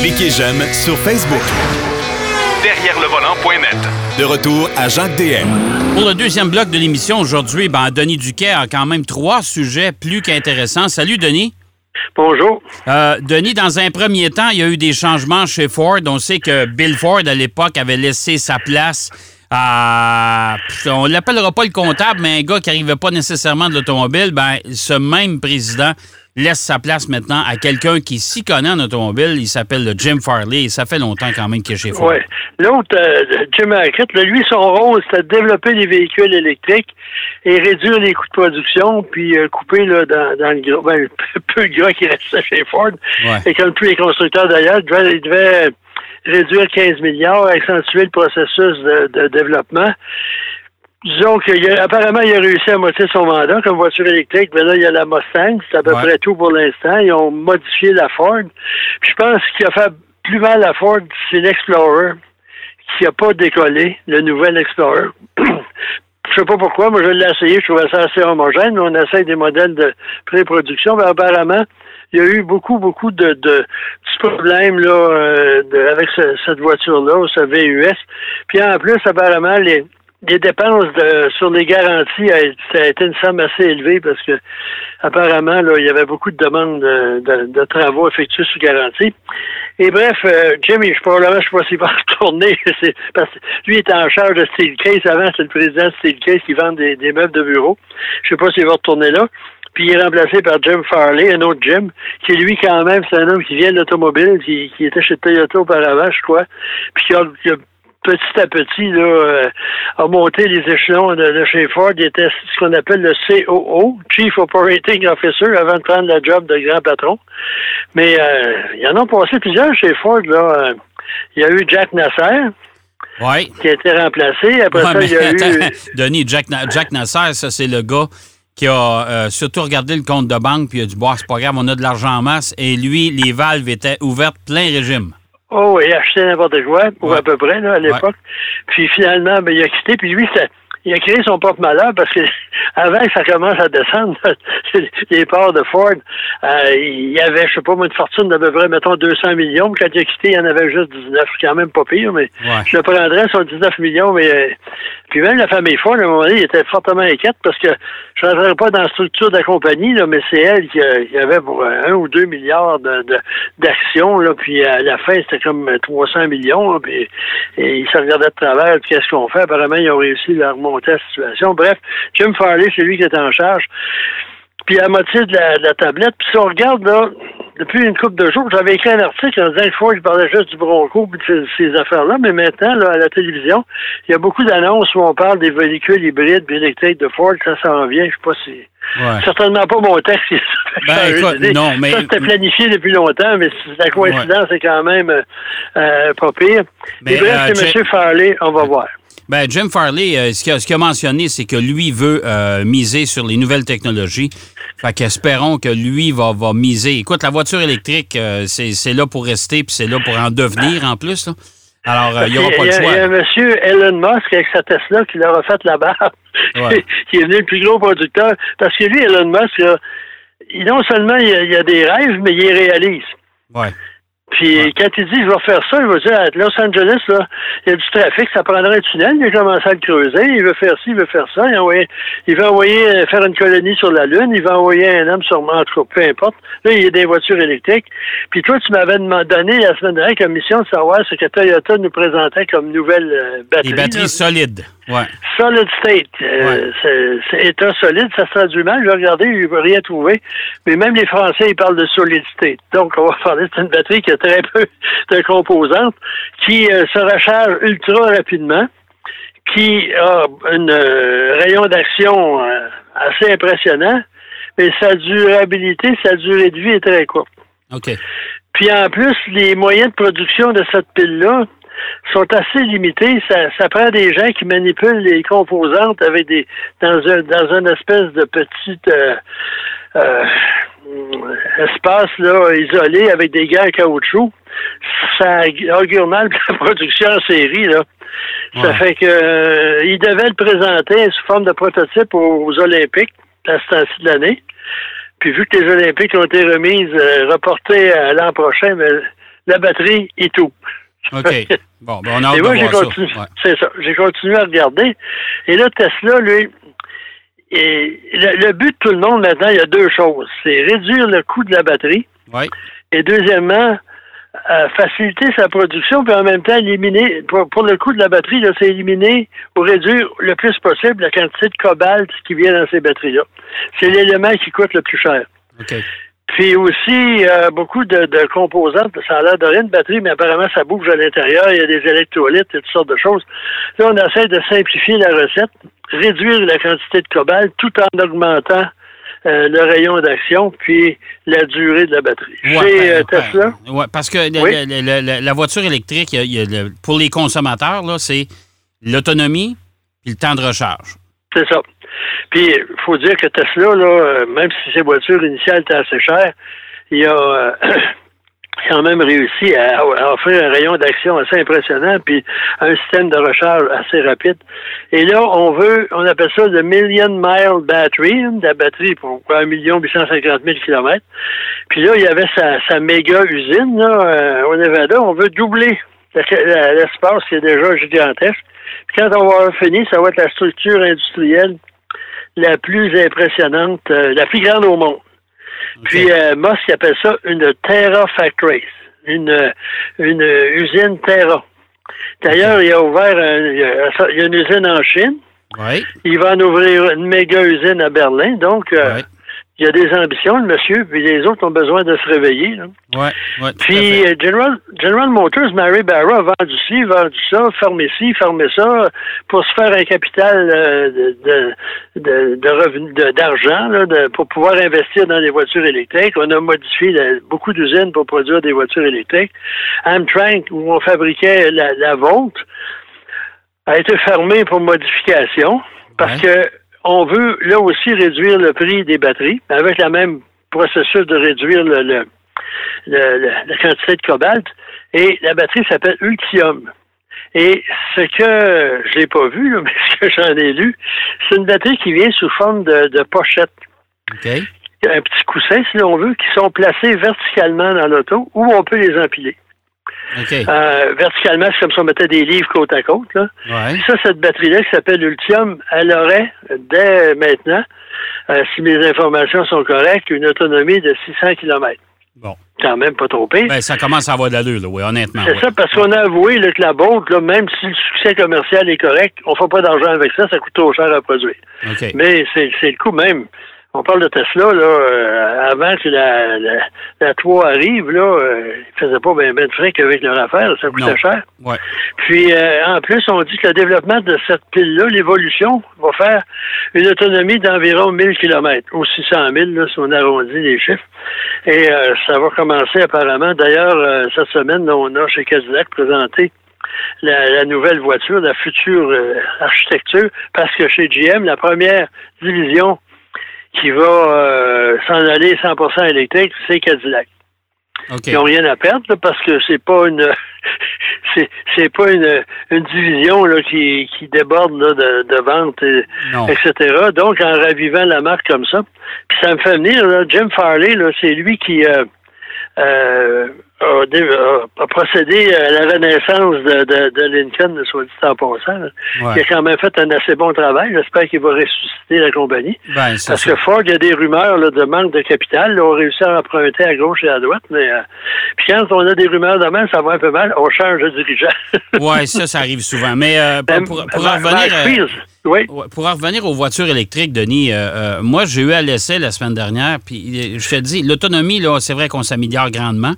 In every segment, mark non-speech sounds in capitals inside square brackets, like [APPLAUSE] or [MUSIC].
Cliquez j'aime sur Facebook. Derrière le volant.net. De retour à Jacques DM. Pour le deuxième bloc de l'émission aujourd'hui, ben, Denis Duquet a quand même trois sujets plus qu'intéressants. Salut Denis. Bonjour. Euh, Denis, dans un premier temps, il y a eu des changements chez Ford. On sait que Bill Ford, à l'époque, avait laissé sa place à. On ne l'appellera pas le comptable, mais un gars qui n'arrivait pas nécessairement de l'automobile. Ben, ce même président laisse sa place maintenant à quelqu'un qui s'y connaît en automobile. Il s'appelle Jim Farley et ça fait longtemps quand même qu'il est chez Ford. Oui. L'autre, euh, Jim Hackett, lui, son rôle, c'était de développer des véhicules électriques et réduire les coûts de production, puis euh, couper là, dans, dans le gras, ben, [LAUGHS] peu de gras qui restait chez Ford. Et comme tous les constructeurs d'ailleurs, il devait, il devait réduire 15 milliards, accentuer le processus de, de développement disons qu'apparemment, il a réussi à moitié son mandat comme voiture électrique, mais là, il y a la Mustang, c'est à peu près tout pour l'instant. Ils ont modifié la Ford. Puis je pense qu'il a fait plus mal à Ford, c'est l'Explorer, qui n'a pas décollé, le nouvel Explorer. [CLEARS THROAT] je sais pas pourquoi, moi je l'ai essayé, je trouvais ça assez homogène, mais on essaye des modèles de pré-production, mais apparemment, il y a eu beaucoup, beaucoup de, de petits problèmes là, euh, avec cette voiture-là, ce VUS. Puis en plus, apparemment, les, les dépenses de, sur les garanties, ça a été une somme assez élevée parce que apparemment, là, il y avait beaucoup de demandes de, de, travaux effectués sous garantie. Et bref, euh, Jimmy, je probablement, je sais pas s'il va [LAUGHS] retourner. parce que lui est en charge de Steelcase. Avant, c'était le président de Steelcase qui vend des, des meubles de bureau. Je sais pas s'il va retourner là. Puis il est remplacé par Jim Farley, un autre Jim, qui lui, quand même, c'est un homme qui vient de l'automobile, qui, qui était chez Toyota auparavant, je crois, puis qui a, qui a petit à petit, là, euh, a monté les échelons de, chez Ford. Il était ce qu'on appelle le COO, Chief Operating Officer, avant de prendre le job de grand patron. Mais euh, il y en a passé plusieurs chez Ford. Là. Il y a eu Jack Nasser. Qui a été remplacé. Après ça, il y a eu. [LAUGHS] Denis, Jack, Jack Nasser, ça, c'est le gars qui a euh, surtout regardé le compte de banque puis il a dit Bon, c'est pas grave, on a de l'argent en masse. Et lui, les valves étaient ouvertes plein régime. Oh oui, acheté n'importe quoi, pour à peu près, là, à l'époque. Puis finalement, ben, il a quitté, puis lui, il a créé son propre malheur parce que [LAUGHS] avant que ça commence à descendre, [LAUGHS] les parts de Ford, euh, il y avait, je sais pas, une fortune d'à peu près, mettons, 200 millions. Quand il a quitté, il y en avait juste 19. C'est quand même pas pire, mais je le prendrais sur 19 millions. Mais euh, puis même la famille Ford, à un moment donné, il était fortement inquiète parce que je ne pas dans la structure de la compagnie, mais c'est elle qui, avait pour un ou deux milliards d'actions. De, puis à la fin, c'était comme 300 millions. puis, et ils se regardaient de travers. Qu'est-ce qu'on fait? Apparemment, ils ont réussi à remonter la situation. Bref, Jim Farley, c'est lui qui est en charge. Puis à moitié de la, tablette. Puis si on regarde, là, depuis une couple de jours, j'avais écrit un article en disant faut que je parlais juste du Bronco et de ces, affaires-là, mais maintenant, là, à la télévision, il y a beaucoup d'annonces où on parle des véhicules hybrides électriques de Ford, ça s'en vient, je sais pas si... Certainement pas mon texte. Ben, écoute, non, mais... Ça, c'était planifié depuis longtemps, mais la coïncidence est quand même euh, pas pire. Mais, bref, c'est M. Farley, on va voir. Ben, Jim Farley, euh, ce qu'il a, mentionné, c'est que lui veut euh, miser sur les nouvelles technologies. Fait qu'espérons que lui va, va miser. Écoute, la voiture électrique, euh, c'est là pour rester, puis c'est là pour en devenir en plus. Alors, il n'y aura pas de choix. Il y a, M. Elon Musk avec sa Tesla qui leur a fait la barre, [LAUGHS] qui est venu le plus gros producteur. Parce que lui, Elon Musk, il, non seulement il a, il a des rêves, mais il les réalise. Ouais. Puis quand il dit je vais faire ça, il va dire à Los Angeles, là, il y a du trafic, ça prendrait un tunnel, il a commencé à le creuser, il veut faire ci, il veut faire ça, il, il veut envoyer euh, faire une colonie sur la Lune, il va envoyer un homme sur Mars, peu importe. Là, il y a des voitures électriques. Puis toi, tu m'avais donné la semaine dernière comme mission de savoir ce que Toyota nous présentait comme nouvelle euh, batterie. Des batteries solides. Ouais. Solid state. Euh, c'est état solide, ça se traduit mal. J'ai regardé, ne veut rien trouver. Mais même les Français, ils parlent de solid state. Donc, on va [LAUGHS] parler d'une batterie qui a très peu de composantes, qui euh, se recharge ultra rapidement, qui a un euh, rayon d'action assez impressionnant, mais sa durabilité, sa durée de vie est très courte. OK. Puis en plus, les moyens de production de cette pile-là, sont assez limités. Ça, ça prend des gens qui manipulent les composantes avec des dans un dans une espèce de petite euh, euh, espace là isolé avec des gars en caoutchouc. Ça augure mal la production en série là. Ça fait que euh, ils devaient le présenter sous forme de prototype aux, Olympiques à ce temps-ci de l'année. Puis vu que les Olympiques ont été remises, reportées à l'an prochain, mais la batterie et tout. OK. [LAUGHS] Bon, ben on a et moi, j'ai continué, c'est ça. J'ai continué à regarder. Et là, Tesla, lui, et le, but de tout le monde maintenant, il y a deux choses. C'est réduire le coût de la batterie. Oui. Et deuxièmement, euh, faciliter sa production, puis en même temps éliminer, pour, le coût de la batterie, c'est éliminer ou réduire le plus possible la quantité de cobalt qui vient dans ces batteries-là. C'est l'élément qui coûte le plus cher. OK. Puis aussi, euh, beaucoup de, de, composantes, ça a l'air de rien de batterie, mais apparemment, ça bouge à l'intérieur, il y a des électrolytes et toutes sortes de choses. Là, on essaie de simplifier la recette, réduire la quantité de cobalt tout en augmentant euh, le rayon d'action puis la durée de la batterie. Chez euh, Tesla? Ouais, parce que la, voiture électrique, pour les consommateurs, c'est l'autonomie puis le temps de recharge. C'est ça. Puis, il faut dire que Tesla, là, euh, même si ses voitures initiales étaient assez chères, il a [CLEARS THROAT] quand même réussi à, offrir un rayon d'action assez impressionnant, puis un système de recharge assez rapide. Et là, on veut, on appelle ça le Million Mile Battery, la batterie pour 1 million 850 000 kilomètres. Puis là, il y avait sa, méga usine euh, au Nevada. On veut doubler l'espace qui est déjà gigantesque. Puis quand on va avoir fini, ça va être la structure industrielle la plus impressionnante, euh, la plus grande au monde. Puis euh, Musk appelle ça une Terra Factory, une, une usine Terra. D'ailleurs, il a ouvert il, y a, une usine en Chine. Il va en ouvrir une méga usine à Berlin. Donc, euh, il y a des ambitions, le monsieur, puis les autres ont besoin de se réveiller. Là. Ouais, ouais, puis euh, General, General Motors, Mary Barra a vendu ci, vendu ça, fermé ci, fermé ça, pour se faire un capital euh, de, de, de revenus d'argent de, pour pouvoir investir dans les voitures électriques. On a modifié beaucoup d'usines pour produire des voitures électriques. Amtrak, où on fabriquait la, la a été fermé pour modification parce que on veut là aussi réduire le prix des batteries avec la même processus de réduire le, la quantité de cobalt. Et la batterie s'appelle Ultium. Et ce que je n'ai pas vu, [LAUGHS] mais ce que j'en ai lu, c'est une batterie qui vient sous forme de, pochette. Un petit coussin, si l'on veut, qui sont placés verticalement dans l'auto où on peut les empiler. Euh, verticalement, c'est comme si on mettait des livres côte à côte. Là. Ça, cette batterie-là qui s'appelle Ultium, elle aurait, dès maintenant, euh, si mes informations sont correctes, une autonomie de 600 km. Bon. Quand même pas trop pire. Ben, ça commence à avoir de l'allure, oui, honnêtement. C'est ça, parce qu'on a avoué que la là, même si le succès commercial est correct, on ne fait pas d'argent avec ça, ça coûte trop cher à produire. Mais c'est le coût même on parle de Tesla, là, euh, avant que la, la, la 3 arrive, là, euh, ils faisaient pas bien ben de fric avec leur affaire, ça coûtait cher. Ouais. Puis, euh, en plus, on dit que le développement de cette pile-là, l'évolution, va faire une autonomie d'environ 1000 km, ou 600 000, là, si on arrondit les chiffres. Et ça va commencer apparemment. D'ailleurs, cette semaine, on a chez Cadillac présenté la, la, nouvelle voiture, la future architecture, parce que chez GM, la première division qui va euh, s'en aller 100% électrique, c'est Cadillac. Ils n'ont rien à perdre parce que c'est pas une [LAUGHS] c'est pas une, une division là, qui, qui déborde là, de, de vente, etc. Donc en ravivant la marque comme ça. Puis ça me fait venir, là, Jim Farley, là, c'est lui qui euh, euh, a, procédé à la renaissance de, de, de Lincoln, soit dit en passant. Il a quand même fait un assez bon travail. J'espère qu'il va ressusciter la compagnie. Ben, Parce que Ford, il y a des rumeurs là, de manque de capital. Là, on réussit à emprunter à gauche et à droite. Mais euh, puis quand on a des rumeurs de même, ça va un peu mal. On change de dirigeant. oui, ça, ça arrive souvent. Mais euh, pour, pour, pour revenir... Oui. Pour en revenir aux voitures électriques, Denis, moi, j'ai eu à l'essai la semaine dernière, puis je te dis, l'autonomie, là, c'est vrai qu'on s'améliore grandement.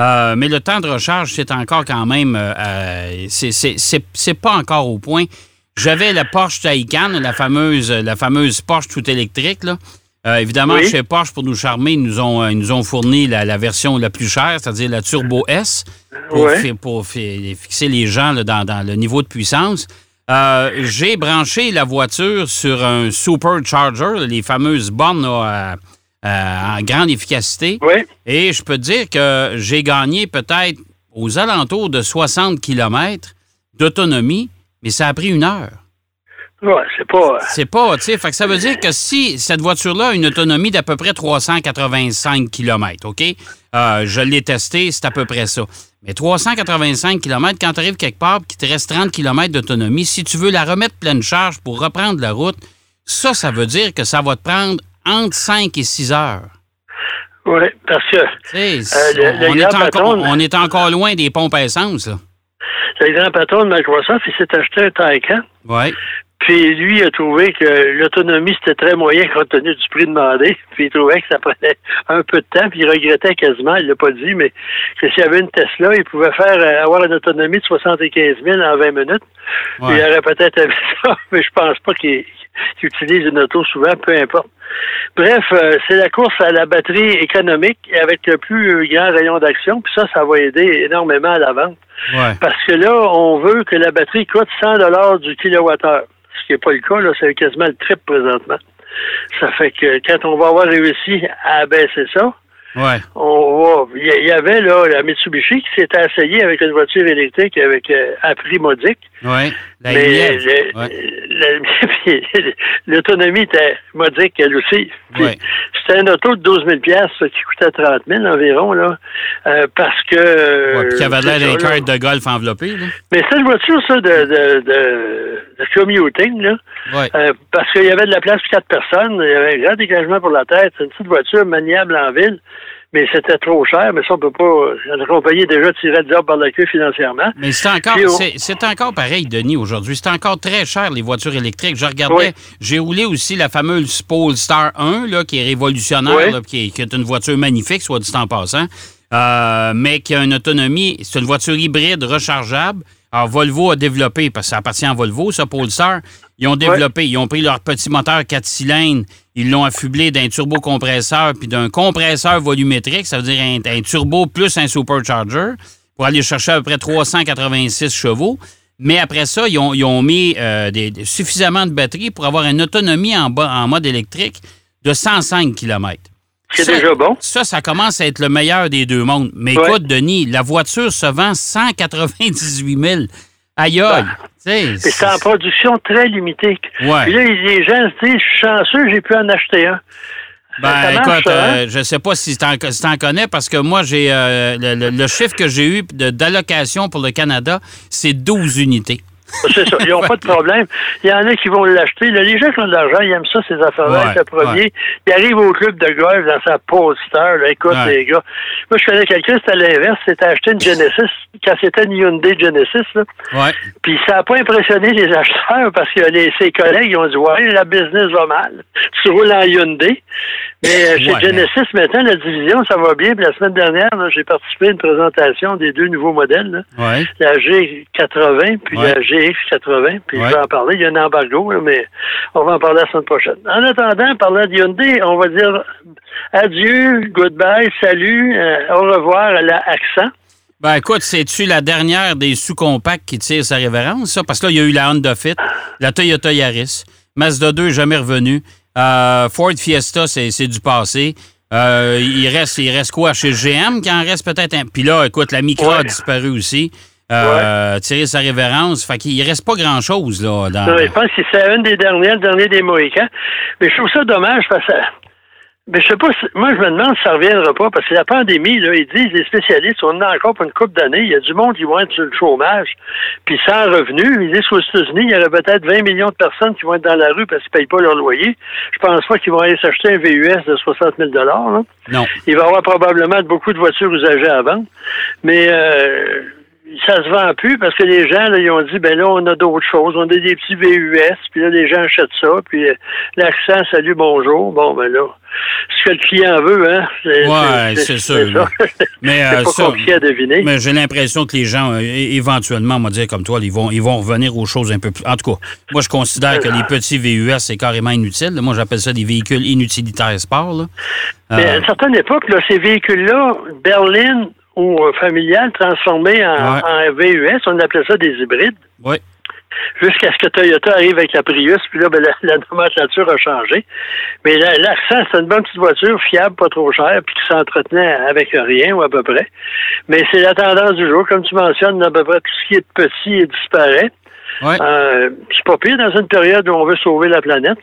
Euh, mais le temps de recharge, c'est encore quand même. Euh, euh c'est pas encore au point. J'avais la Porsche Taycan, la fameuse, la fameuse Porsche tout électrique. Là. Euh, évidemment, chez Porsche, pour nous charmer, ils nous ont, ils nous ont fourni la, version la plus chère, c'est-à-dire la Turbo S, pour, fixer les gens dans, dans, le niveau de puissance. J'ai branché la voiture sur un supercharger, les fameuses bornes à euh, en grande efficacité. Oui. Et je peux te dire que j'ai gagné peut-être aux alentours de 60 km d'autonomie, mais ça a pris une heure. Ouais, c'est pas. C'est pas, tu sais. Fait que ça veut dire que si cette voiture-là a une autonomie d'à peu près 385 km, OK? Euh, je l'ai testé, c'est à peu près ça. Mais 385 km, quand tu arrives quelque part qu'il te reste 30 km d'autonomie, si tu veux la remettre pleine charge pour reprendre la route, ça, ça veut dire que ça va te prendre entre 5 et 6 heures. Oui, parce que. Euh, on, est encore, on, est encore, loin des pompes à essence, là. Le grand patron de Microsoft, il s'est acheté un Taycan. Oui. Puis lui a trouvé que l'autonomie, c'était très moyen [LAUGHS] compte tenu du prix demandé. Puis il trouvait que ça prenait un peu de temps. Puis il regrettait quasiment, il l'a pas dit, mais que s'il y avait une Tesla, il pouvait faire euh, avoir une autonomie de 75 000 en 20 minutes. Puis il aurait peut-être aimé [LAUGHS] ça, mais je pense pas qu'il utilise une auto souvent, peu importe. Bref, euh, c'est la course à la batterie économique avec le plus grand rayon d'action. Puis ça, ça va aider énormément à la vente. Parce que là, on veut que la batterie coûte 100 dollars du kilowattheure qui n'est pas le cas, là, c'est quasiment le trip présentement. Ça fait que quand on va avoir réussi à abaisser ça, Ouais. On Il y avait là la Mitsubishi qui s'était essayée avec une voiture électrique avec euh, un prix modique. Oui. Mais [LAUGHS] l'autonomie était modique elle aussi. C'était une auto de 12 000 qui coûtait 30 000 environ là, euh, parce que. Ouais, puis qui avait l'air d'un cœur de golf enveloppé. Là. Mais c'est une voiture ça de de, de, de commuting là. Euh, parce qu'il y avait de la place pour quatre personnes, il y avait un grand dégagement pour la tête, c'est une petite voiture maniable en ville mais c'était trop cher, mais ça, on peut pas. La compagnie déjà tirait le diable par la queue financièrement. Mais c'est encore, c'est encore pareil, Denis, aujourd'hui. C'est encore très cher, les voitures électriques. Je regardais, j'ai roulé aussi la fameuse Polestar 1, là, qui est révolutionnaire, qui, est, une voiture magnifique, soit dit en passant, euh, mais qui a une autonomie, c'est une voiture hybride rechargeable. Alors, Volvo a développé, parce que ça appartient à Volvo, ça, Polestar, ils ont développé, ils ont pris leur petit moteur 4 cylindres, ils l'ont affublé d'un turbocompresseur puis d'un compresseur volumétrique, ça veut dire un, turbo plus un supercharger, pour aller chercher à peu près 386 chevaux. Mais après ça, ils ont, mis euh, suffisamment de batterie pour avoir une autonomie en, en mode électrique de 105 km. C'est déjà bon. Ça, ça commence à être le meilleur des deux mondes. Mais écoute, Denis, la voiture se vend 198 000. Aïe aïe. Et c'est en production très limitée. Ouais. Puis là, les gens se disent, je suis chanceux, j'ai pu en acheter un. Ben, écoute, hein? euh, je ne sais pas si tu en, connais parce que moi, j'ai euh, le, chiffre que j'ai eu d'allocation pour le Canada, c'est 12 unités. C'est ça. Ils n'ont [LAUGHS] pas de problème. Il y en a qui vont l'acheter. Les gens qui ont de l'argent, ils aiment ça, ces affaires-là. le premier. Il arrive au club de golf dans sa poster. Écoute, les gars. Moi, je connais quelqu'un, c'était à l'inverse. C'était acheté une Genesis quand c'était une Hyundai Genesis. Là. Ouais. Puis ça n'a pas impressionné les acheteurs parce que les, ses collègues ils ont dit Ouais, la business va mal. Tu roules en Hyundai. Mais euh, chez Genesis, maintenant, la division, ça va bien. Puis la semaine dernière, j'ai participé à une présentation des deux nouveaux modèles. Là. Ouais. La G80 puis la GX80. Puis je vais en parler. Il y a un embargo, mais on va en parler la semaine prochaine. En attendant, parlant de Hyundai, on va dire adieu, goodbye, salut, euh, au revoir à la Accent. Ben écoute, c'est-tu la dernière des sous-compacts qui tire sa révérence, ça? Parce que là, il y a eu la Honda Fit, la Toyota Yaris, Mazda 2 jamais revenu, euh, Ford Fiesta, c'est du passé. Euh, il, reste, il reste quoi chez GM qui en reste peut-être un? Puis là, écoute, la Micro a disparu aussi. Euh, Tirer sa révérence. Fait qu'il reste pas grand-chose, là. Dans... je pense que c'est une des dernières, le dernier des Mohicans. Mais je trouve ça dommage parce que mais je sais pas, moi je me demande si ça reviendra pas, parce que la pandémie, là, ils disent, les spécialistes, on a encore pour une couple d'années, il y a du monde qui vont être sur le chômage, puis sans revenu. Ils disent qu'aux États-Unis, il y aurait peut-être 20 millions de personnes qui vont être dans la rue parce qu'ils ne payent pas leur loyer. Je pense pas qu'ils vont aller s'acheter un VUS de 60 000 là. Non. Il va y avoir probablement beaucoup de voitures usagées à vendre. Mais euh, ça se vend plus parce que les gens, là, ils ont dit, ben là, on a d'autres choses. On a des petits VUS, puis là, les gens achètent ça, puis euh, l'accent, salut, bonjour. Bon, ben là, ce que le client veut, hein. Oui, c'est sûr. [LAUGHS] Mais euh, pas compliqué à deviner. Mais j'ai l'impression que les gens, euh, éventuellement, on va dire comme toi, ils vont, ils vont revenir aux choses un peu plus. En tout cas, moi, je considère que les petits VUS, c'est carrément inutile. Moi, j'appelle ça des véhicules inutilitaires sport. Là. Mais à une certaine époque, là, ces véhicules-là, Berlin, ou euh, familial transformé en, VUS. On appelait ça des hybrides. Oui. Jusqu'à ce que Toyota arrive avec la Prius, puis là, ben, la, nomenclature a changé. Mais l'Accent, c'est une bonne petite voiture, fiable, pas trop chère, puis qui s'entretenait avec rien, ou à peu près. Mais c'est la tendance du jour. Comme tu mentionnes, à peu près tout ce qui est petit disparaît. Euh, c'est pas pire dans une période où on veut sauver la planète.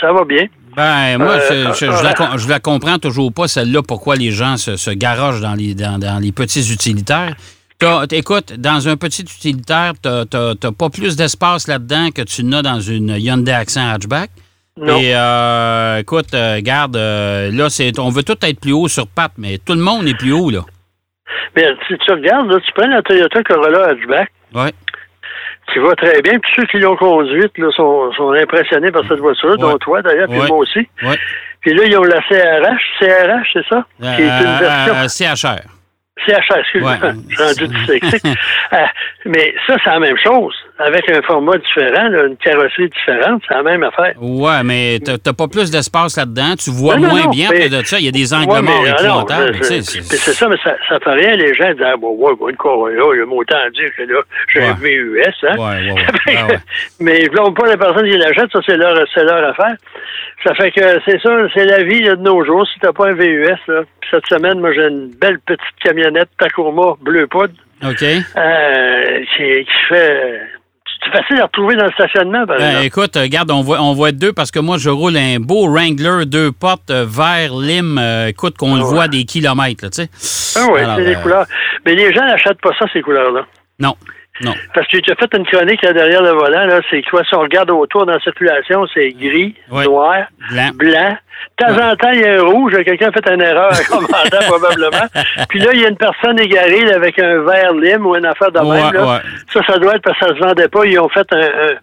Ça, va bien. Ben, moi, euh, je, la, comprends toujours pas, celle-là, pourquoi les gens se, se garagent dans les, dans, les petits utilitaires. écoute, dans un petit utilitaire, tu n'as pas plus d'espace là-dedans que tu n'as dans une Hyundai Accent hatchback. Non. Et euh, écoute, regarde, là, c'est, on veut tout être plus haut sur pattes, mais tout le monde est plus haut, là. Mais si tu regardes, là, tu prends la Toyota Corolla hatchback. Ouais. Tu vas très bien. Puis ceux qui l'ont conduite là, sont, sont impressionnés par cette voiture, dont toi d'ailleurs, puis moi aussi. Ouais. Puis là, ils ont la CRH. CRH, c'est ça? qui est une version. Euh, CHR. CHR, excuse-moi. J'ai [LAUGHS] rendu dyslexique. [LAUGHS] euh, mais ça, c'est la même chose. Avec un format différent, une carrosserie différente, c'est la même affaire. Ouais, mais t'as pas plus d'espace là-dedans. Tu vois moins bien que de ça. Il y a des angles morts épouvantables. C'est ça, mais ça, ça fait rien. Les gens disent, ah, bon, ouais, une Corolla, il y a autant à dire que là, j'ai un VUS. Hein? Ouais, ouais, [LAUGHS] ouais. mais là, pas les personnes qui l'achètent, ça, c'est leur, leur affaire. Ça fait que c'est ça, c'est la vie de nos jours. Si t'as pas un VUS, là, cette semaine, moi, j'ai une belle petite camionnette Tacoma bleu poudre. OK. Euh, qui, qui fait c'est facile à retrouver dans le stationnement, par ben, Écoute, regarde, on voit, on voit deux parce que moi, je roule un beau Wrangler deux portes euh, vert lime. Euh, écoute, qu'on le voit des kilomètres, tu sais. Ah oui, c'est des couleurs. Mais les gens n'achètent pas ça, ces couleurs-là. Non. Non. Parce que tu as fait une chronique là, derrière le volant, là, c'est que si on regarde autour dans la circulation, c'est gris, noir, blanc, de temps en temps, il y a un rouge. Quelqu'un a fait une erreur en commentant, [LAUGHS] probablement. Puis là, il y a une personne égarée avec un verre lime ou une affaire de même. Là. Ça, ça doit être parce que ça se vendait pas. Ils ont fait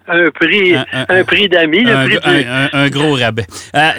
un, prix un, prix d'amis. Un, gros rabais. Euh,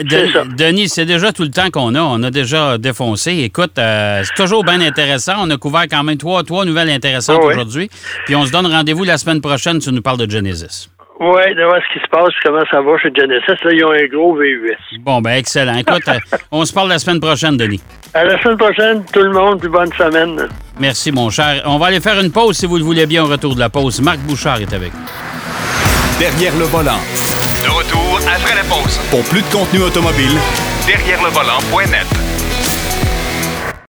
Denis, c'est déjà tout le temps qu'on a. On a déjà défoncé. Écoute, euh, c'est toujours bien intéressant. On a couvert quand même trois, trois nouvelles intéressantes aujourd'hui. Puis on se donne rendez-vous la semaine prochaine. Tu nous parles de Genesis. Oui, de voir ce qui se passe, comment ça va chez Genesis. Là, ils ont un gros VUS. Bon, ben excellent. Écoute, [LAUGHS] euh, on se parle la semaine prochaine, Denis. À la semaine prochaine, tout le monde, puis bonne semaine. Merci, mon cher. On va aller faire une pause, si vous le voulez bien, au retour de la pause. Marc Bouchard est avec nous. Derrière le volant. De retour après la pause. Pour plus de contenu automobile, derrière le volant.net.